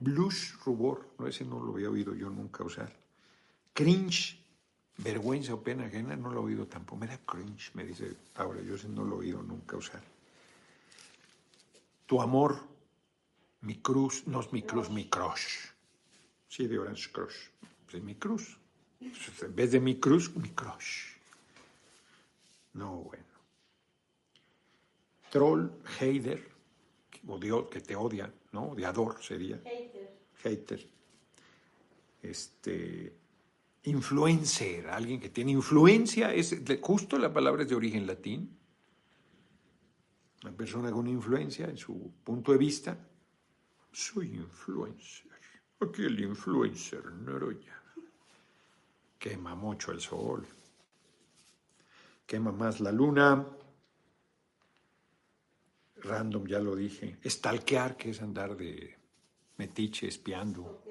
Blush, rubor, no, ese no lo había oído yo nunca usar. Cringe, vergüenza o pena ajena, no lo he oído tampoco. Me da cringe, me dice ahora, yo ese no lo he oído nunca usar. Tu amor, mi cruz, no es mi cruz, mi crush. Sí, de Orange Crush. Pues es mi cruz. En vez de mi cruz, mi crush. No, bueno. Troll, hater, que te odia, ¿no? Odiador sería. Hater. Hater. Este, influencer, alguien que tiene influencia, es justo la palabra es de origen latín. Una persona con influencia en su punto de vista. Soy influencer. Aquí el influencer, Noroya. Quema mucho el sol. Quema más la luna Random, ya lo dije. Stalkear, que es andar de metiche, espiando.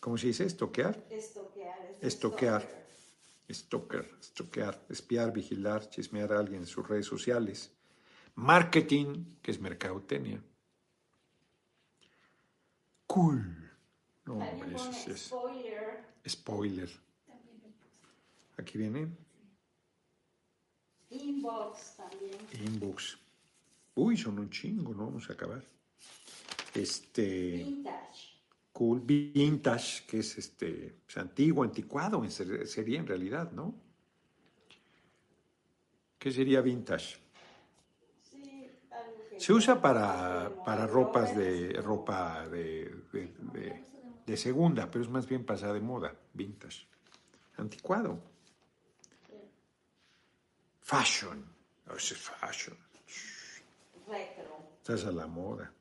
¿Cómo se dice? ¿Estoquear? Estoquear. Estoquear. Stalker, estoquear, espiar, vigilar, chismear a alguien en sus redes sociales. Marketing, que es mercadotecnia. Cool. No, eso sí es. Spoiler. Spoiler. Aquí viene. Inbox también. Inbox. Uy, son un chingo, no vamos a acabar. Este. Vintage. Cool, vintage, que es este, pues, antiguo, anticuado, sería en realidad, ¿no? ¿Qué sería vintage? Sí, algo que Se usa para, para ropas de ropa de, de, de, segunda, pero es más bien pasada de moda, vintage. Anticuado. Fashion. Oh, es fashion. Estás a la moda.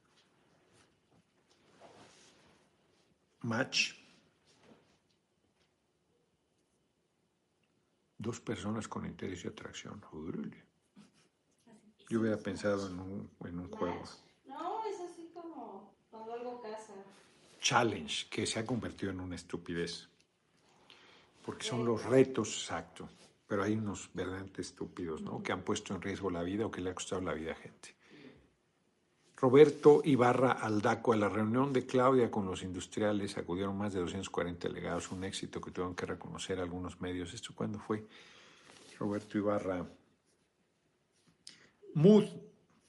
match. Dos personas con interés y atracción. Órale. Yo hubiera pensado en un, en un juego. No, es así como cuando algo casa. Challenge, que se ha convertido en una estupidez. Porque son los retos, exacto. Pero hay unos verdaderamente estúpidos, ¿no? Que han puesto en riesgo la vida o que le ha costado la vida a gente. Roberto Ibarra Aldaco, a la reunión de Claudia con los industriales acudieron más de 240 delegados, un éxito que tuvieron que reconocer algunos medios. ¿Esto cuándo fue? Roberto Ibarra. Mood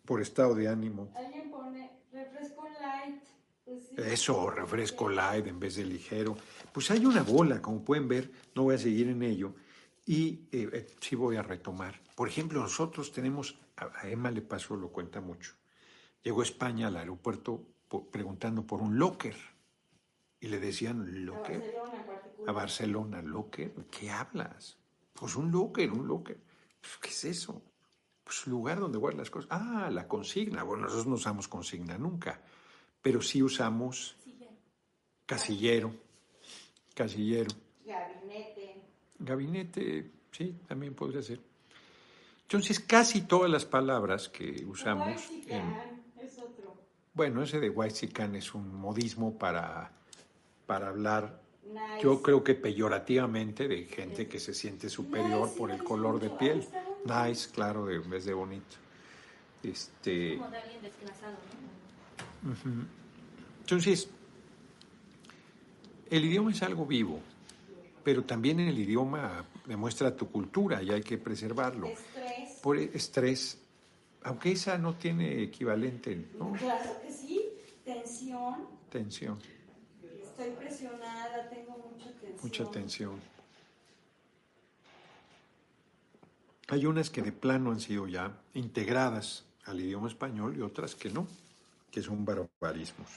por estado de ánimo. Alguien pone refresco light. Pues sí. Eso, refresco light en vez de ligero. Pues hay una bola, como pueden ver, no voy a seguir en ello. Y eh, eh, sí voy a retomar. Por ejemplo, nosotros tenemos, a a Emma le pasó, lo cuenta mucho. Llegó a España al aeropuerto preguntando por un locker. Y le decían, A ¿locker? Barcelona en particular. A Barcelona, ¿locker? ¿Qué hablas? Pues un locker, un locker. Pues, ¿Qué es eso? Pues lugar donde guardan las cosas. Ah, la consigna. Bueno, nosotros no usamos consigna nunca, pero sí usamos casillero, casillero. Gabinete. Gabinete, sí, también podría ser. Entonces, casi todas las palabras que usamos en. Bueno, ese de Whitezican es un modismo para, para hablar, Nice. yo creo que peyorativamente, de gente que se siente superior Nice, por el color de mucho. piel. Nice, claro, de- en vez de bonito. Este, Como de alguien desplazado, ¿no? entonces, el idioma es algo vivo, pero también el idioma demuestra tu cultura y hay que preservarlo. Estrés. Por estrés, aunque esa no tiene equivalente, ¿no? Claro que sí. Tensión. Tensión. Estoy presionada, tengo mucha tensión. Mucha tensión. Hay unas que de plano han sido ya integradas al idioma español y otras que no, que son barbarismos.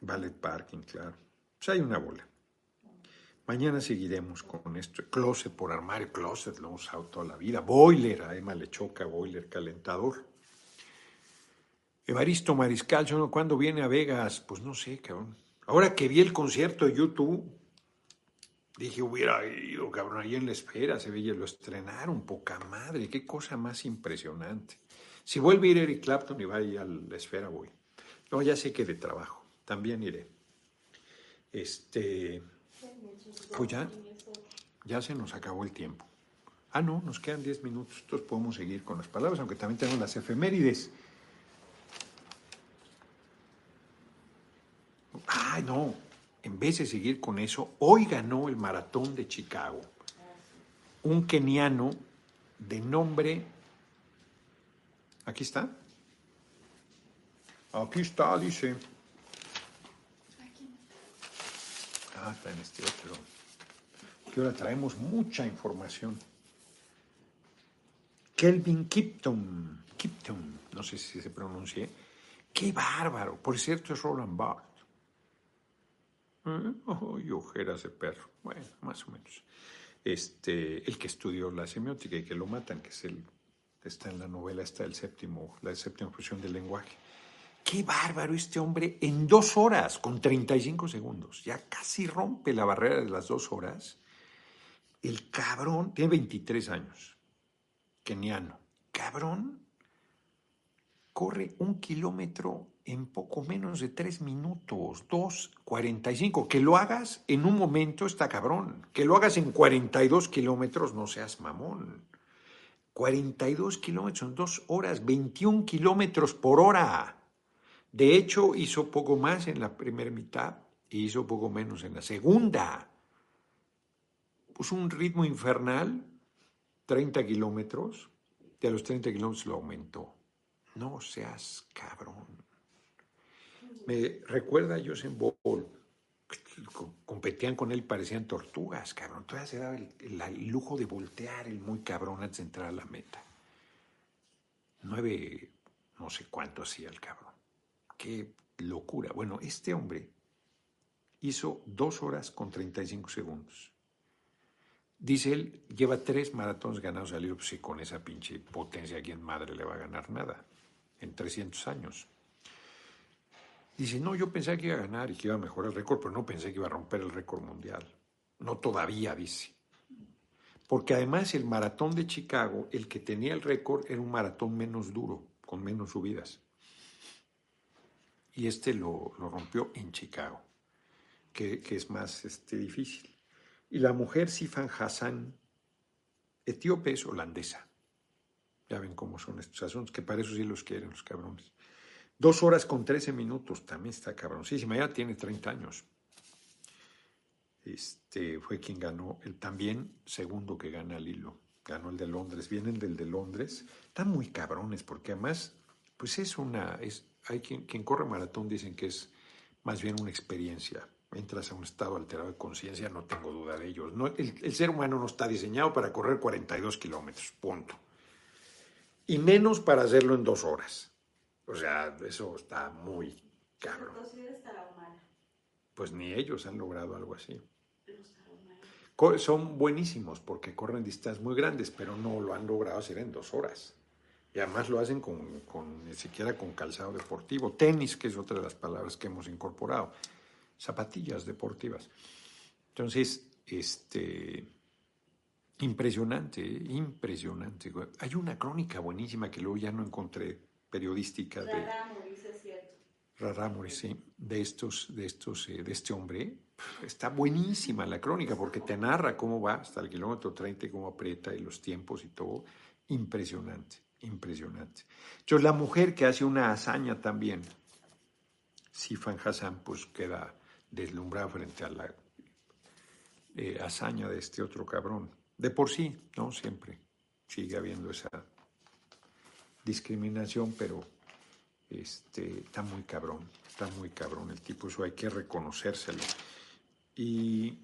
Ballet parking, claro. Pues hay una bola. Mañana seguiremos con esto. Closet por armario, closet, lo hemos usado toda la vida. Boiler, a Emma le choca, boiler, calentador. Evaristo Mariscal, ¿cuándo viene a Vegas? Pues no sé, cabrón. Ahora que vi el concierto de YouTube, dije, hubiera ido, cabrón, ahí en la espera, se veía, lo estrenaron, poca madre, qué cosa más impresionante. Si vuelve a ir Eric Clapton y va ahí a la esfera, voy. No, ya sé que de trabajo, también iré. Este, pues ya, ya se nos acabó el tiempo. Ah, no, nos quedan 10 minutos, entonces podemos seguir con las palabras, aunque también tenemos las efemérides. Ay, no, en vez de seguir con eso, hoy ganó el maratón de Chicago. Un keniano de nombre. Aquí está. Aquí está, dice. Está en este otro. Que ahora traemos mucha información. Kelvin Kipton. Kipton, no sé si se pronuncie. ¡Qué bárbaro! Por cierto, es Roland Barthes. ¿Eh? Oh, y ojeras de perro. Bueno, más o menos. Este, el que estudió la semiótica y que lo matan, que es el, está en la novela, está el séptimo, la séptima expresión del lenguaje. Qué bárbaro este hombre en dos horas, con 35 segundos. Ya casi rompe la barrera de las dos horas. El cabrón, tiene 23 años, keniano. Cabrón, corre un kilómetro en poco menos de tres minutos, 2.45. Que lo hagas en un momento está cabrón. Que lo hagas en 42 kilómetros, no seas mamón. 42 kilómetros en dos horas, 21 kilómetros por hora. De hecho, hizo poco más en la primera mitad y hizo poco menos en la segunda. Puso un ritmo infernal, 30 kilómetros, y a los 30 kilómetros lo aumentó. No seas cabrón. Me recuerda a Joseph Bolt. Competían con él, parecían tortugas, cabrón. Todavía se daba el, el- el lujo de voltear el muy cabrón antes de entrar a la meta. Nueve, no sé cuánto hacía el cabrón. Qué locura. Bueno, este hombre hizo dos horas con 35 segundos. Dice él, lleva tres maratones ganados al hilo, pues con esa pinche potencia, ¿a quién madre le va a ganar nada? En 300 años. Dice, no, yo pensé que iba a ganar y que iba a mejorar el récord, pero no pensé que iba a romper el récord mundial. No todavía, dice. Porque además el maratón de Chicago, el que tenía el récord, era un maratón menos duro, con menos subidas. Y este lo, rompió en Chicago, que, es más este, difícil. Y la mujer Sifan Hassan, etíope, es holandesa. Ya ven cómo son estos asuntos, que para eso sí los quieren los cabrones. Dos horas con trece minutos, también está cabroncísima, ya tiene 30 años. Este, fue quien ganó el también segundo que gana Lilo. Ganó el de Londres. Vienen del de Londres. Están muy cabrones porque además, pues es una, es, hay quien, quien corre maratón dicen que es más bien una experiencia. Entras a un estado alterado de conciencia, no tengo duda de ello. No, el, el, ser humano no está diseñado para correr 42 kilómetros, punto. Y menos para hacerlo en dos horas. O sea, eso está muy cabrón. Pues ni ellos han logrado algo así. Son buenísimos porque corren distancias muy grandes, pero no lo han logrado hacer en dos horas. Y además lo hacen con, con, ni siquiera con calzado deportivo. Tenis, que es otra de las palabras que hemos incorporado. Zapatillas deportivas. Entonces, este, impresionante, impresionante. Hay una crónica buenísima que luego ya no encontré periodística de Rarámuri, sí, de estos, de estos, eh, de este hombre. Está buenísima la crónica porque te narra cómo va hasta el kilómetro 30 y cómo aprieta y los tiempos y todo. Impresionante, impresionante. Entonces la mujer que hace una hazaña también, Sifan Hassan, pues queda deslumbrada frente a la eh, hazaña de este otro cabrón. De por sí, ¿no? Siempre sigue habiendo esa discriminación, pero este, está muy cabrón, está muy cabrón el tipo, eso hay que reconocérselo. Y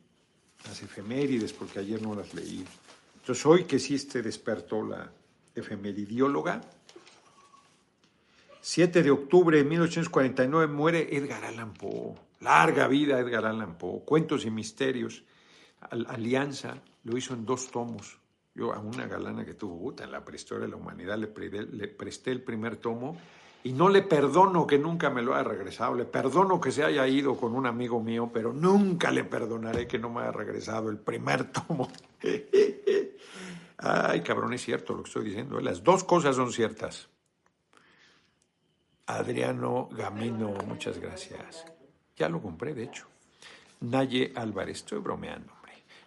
las efemérides, porque ayer no las leí. Entonces hoy que sí este despertó la efemeridióloga, 7 de octubre de 1849 muere Edgar Allan Poe. Larga vida Edgar Allan Poe. Cuentos y misterios. Alianza lo hizo en dos tomos. Yo a una galana que tuvo puta, en la prehistoria de la humanidad le, le presté el primer tomo y no le perdono que nunca me lo haya regresado. Le perdono que se haya ido con un amigo mío, pero nunca le perdonaré que no me haya regresado el primer tomo. Ay, cabrón, es cierto lo que estoy diciendo. ¿eh? Las dos cosas son ciertas. Adriano Gamino, muchas gracias. Ya lo compré, de hecho. Naye Álvarez, estoy bromeando.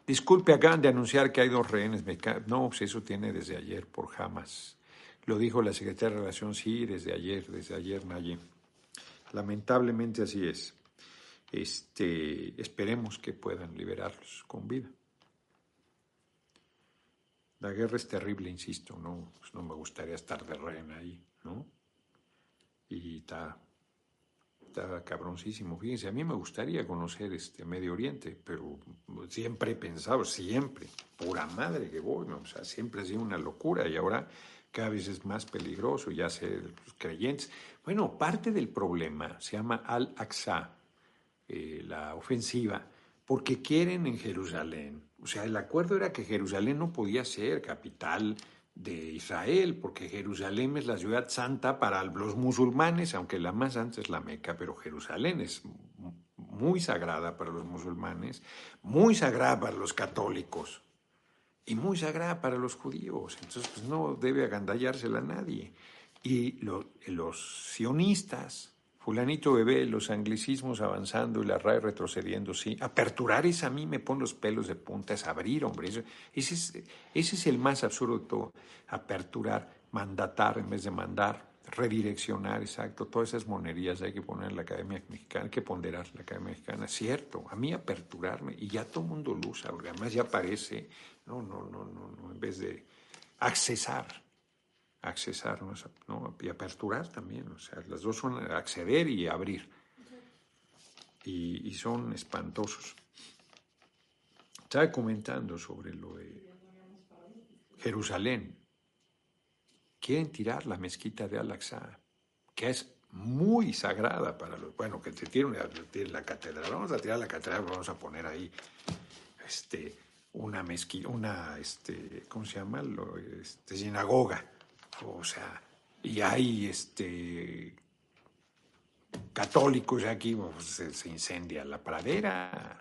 Disculpe, acaban de anunciar que hay dos rehenes mexicanos. No, pues eso tiene desde ayer por jamás. Lo dijo la secretaria de Relación, sí, desde ayer, desde ayer, Naye. Lamentablemente así es. Este, esperemos que puedan liberarlos con vida. La guerra es terrible, insisto, no, pues no me gustaría estar de rehén ahí, ¿no? Y está está cabroncísimo. Fíjense, a mí me gustaría conocer este Medio Oriente, pero siempre he pensado, siempre, pura madre que voy, o sea, siempre ha sido una locura y ahora cada vez es más peligroso, ya sé, los creyentes. Bueno, parte del problema se llama Al-Aqsa, eh, la ofensiva, porque quieren en Jerusalén. O sea, el acuerdo era que Jerusalén no podía ser capital de Israel, porque Jerusalén es la ciudad santa para los musulmanes, aunque la más santa es la Meca, pero Jerusalén es muy sagrada para los musulmanes, muy sagrada para los católicos y muy sagrada para los judíos. Entonces, pues, no debe agandallársela a nadie. Y los sionistas, Fulanito bebé, los anglicismos avanzando y la RAE retrocediendo, sí. Aperturar es a mí me pone los pelos de punta, es abrir, hombre. ese, es, ese es el más absurdo de todo. Aperturar, mandatar en vez de mandar, redireccionar, exacto. Todas esas monerías hay que poner en la Academia Mexicana, hay que ponderar la Academia Mexicana. Cierto, a mí aperturarme, y ya todo mundo lo usa, porque además ya aparece, no, no, no, no, no, en vez de accesar accesar ¿no? y aperturar también. O sea, las dos son acceder y abrir. Y, son espantosos. Estaba comentando sobre lo de Jerusalén. Quieren tirar la mezquita de Al-Aqsa, que es muy sagrada para los. Bueno, que te tiren, la catedral. Vamos a tirar la catedral, vamos a poner ahí este, una mezquita, una, este, ¿cómo se llama? Este, sinagoga o sea, y hay este católicos aquí, pues, se, incendia la pradera.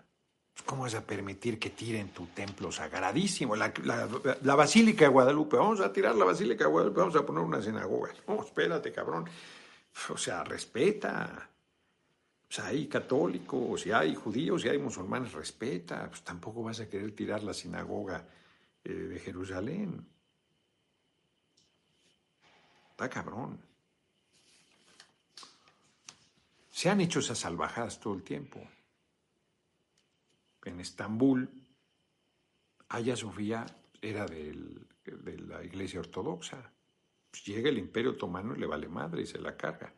¿Cómo vas a permitir que tiren tu templo sagradísimo? La, Basílica de Guadalupe, vamos a tirar la Basílica de Guadalupe, vamos a poner una sinagoga. No, espérate, cabrón. O sea, respeta. O sea, hay católicos, si hay judíos, si hay musulmanes, respeta. Pues tampoco vas a querer tirar la sinagoga eh, de Jerusalén. Cabrón. Se han hecho esas salvajadas todo el tiempo. En Estambul, Aya Sofía era de la iglesia ortodoxa. Pues llega el imperio otomano y le vale madre y se la carga.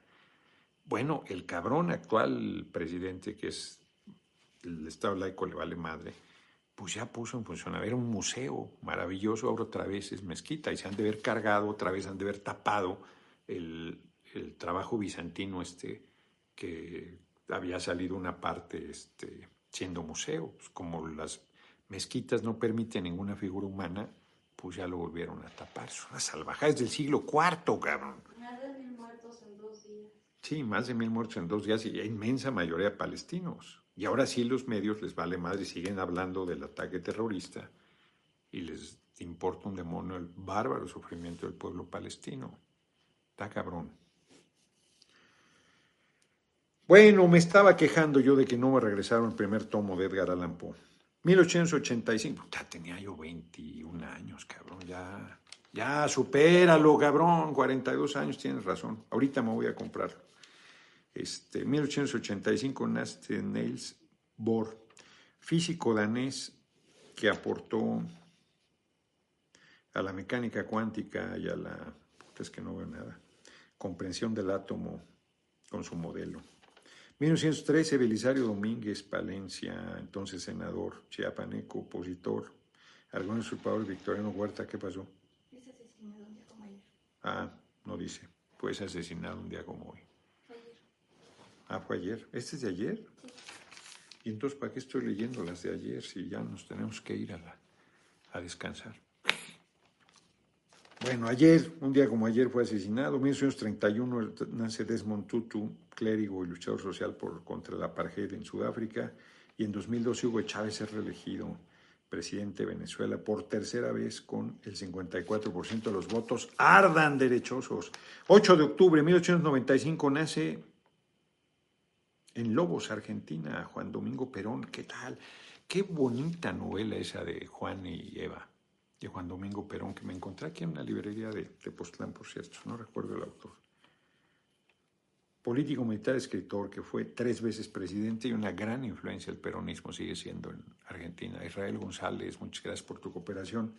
Bueno, el cabrón actual presidente, que es el Estado laico, le vale madre, pues ya puso en funcionamiento. Un museo maravilloso, ahora otra vez es mezquita y se han de ver cargado, otra vez han de ver tapado el, el trabajo bizantino este que había salido una parte este, siendo museo. Pues como las mezquitas no permiten ninguna figura humana, pues ya lo volvieron a tapar. Son las salvajadas del siglo IV, cabrón. Más de mil muertos en dos días. Sí, más de mil muertos en dos días y inmensa mayoría palestinos. Y ahora sí los medios les vale madre y siguen hablando del ataque terrorista y les importa un demonio el bárbaro sufrimiento del pueblo palestino. Está cabrón. Bueno, me estaba quejando yo de que no me regresaron el primer tomo de Edgar Allan Poe. 1885, ya tenía yo 21 años, cabrón, ya, ya, supéralo, cabrón, 42 años, tienes razón, ahorita me voy a comprarlo. Este, 1885 nace Niels Bohr, físico danés que aportó a la mecánica cuántica y a la, es que no veo nada, comprensión del átomo con su modelo. 1913, Belisario Domínguez Palencia, entonces senador, chiapaneco, opositor, algún usurpador Victoriano Huerta, ¿qué pasó? Dice asesinado un día como ayer. Ah, no dice. Pues asesinado un día como hoy. Ah, fue ayer. ¿Este es de ayer? ¿Y entonces para qué estoy leyendo las de ayer si ya nos tenemos que ir a, a descansar? Bueno, ayer, un día como ayer, fue asesinado. En 1931 nace Desmond Tutu, clérigo y luchador social por, contra la apartheid en Sudáfrica. Y en 2012 Hugo Chávez es reelegido presidente de Venezuela por tercera vez con el 54% de los votos. Ardan derechosos. 8 de octubre de 1895 nace en Lobos, Argentina, Juan Domingo Perón. ¿Qué tal? Qué bonita novela esa de Juan y Eva de Juan Domingo Perón, que me encontré aquí en una librería de Tepoztlán, por cierto, no recuerdo el autor. Político militar, escritor, que fue tres veces presidente y una gran influencia del peronismo sigue siendo en Argentina. Israel González, muchas gracias por tu cooperación.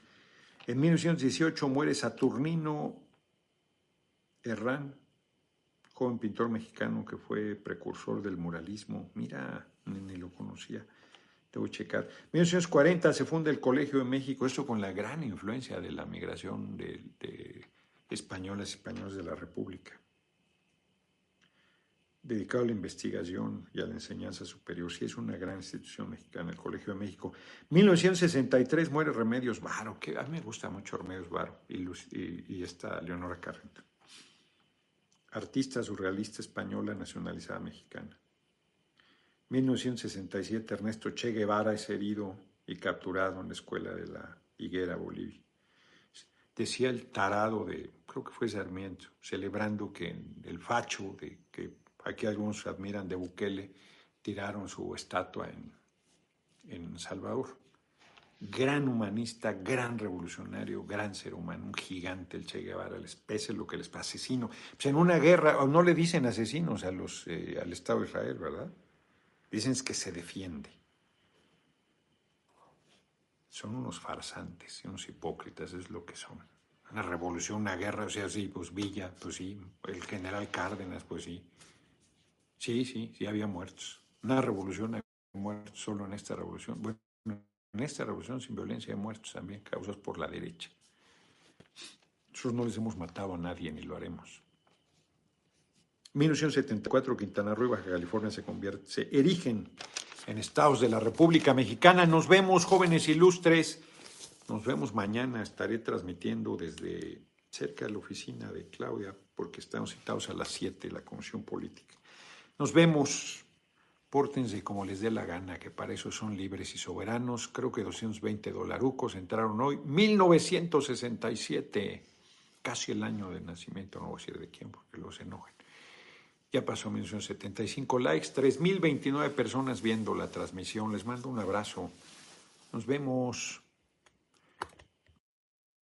En 1918 muere Saturnino Herrán, joven pintor mexicano que fue precursor del muralismo. Mira, ni lo conocía. Debo checar. En 1940 se funda el Colegio de México, esto con la gran influencia de la migración de, españoles y españoles de la República. Dedicado a la investigación y a la enseñanza superior. Sí, es una gran institución mexicana, el Colegio de México. 1963 muere Remedios Varo, que a mí me gusta mucho Remedios Varo y, y, y esta Leonora Carrento. Artista surrealista española nacionalizada mexicana. 1967, Ernesto Che Guevara es herido y capturado en la escuela de la Higuera, Bolivia. Decía el tarado de, creo que fue Sarmiento, celebrando que el facho, de, que aquí algunos admiran de Bukele, tiraron su estatua en, en Salvador. Gran humanista, gran revolucionario, gran ser humano, un gigante el Che Guevara, les pese lo que les pasa, asesino. Pues en una guerra, no le dicen asesinos a los, eh, al Estado de Israel, ¿verdad? Dicen que se defiende. Son unos farsantes unos hipócritas, es lo que son. Una revolución, una guerra, o sea, sí, pues Villa, pues sí, el general Cárdenas, pues sí. Sí, sí, sí había muertos. Una revolución había muertos solo en esta revolución. Bueno, en esta revolución sin violencia hay muertos también, causados por la derecha. Nosotros no les hemos matado a nadie ni lo haremos. 1974 Quintana Roo y Baja California se, se erigen en estados de la República Mexicana. Nos vemos, jóvenes ilustres. Nos vemos mañana. Estaré transmitiendo desde cerca de la oficina de Claudia, porque estamos citados a las 7, la Comisión Política. Nos vemos. Pórtense como les dé la gana, que para eso son libres y soberanos. Creo que 220 dolarucos entraron hoy. 1967, casi el año de nacimiento, no voy a decir de quién porque los enojen. Ya pasó 1975 likes, 3.029 personas viendo la transmisión. Les mando un abrazo. Nos vemos.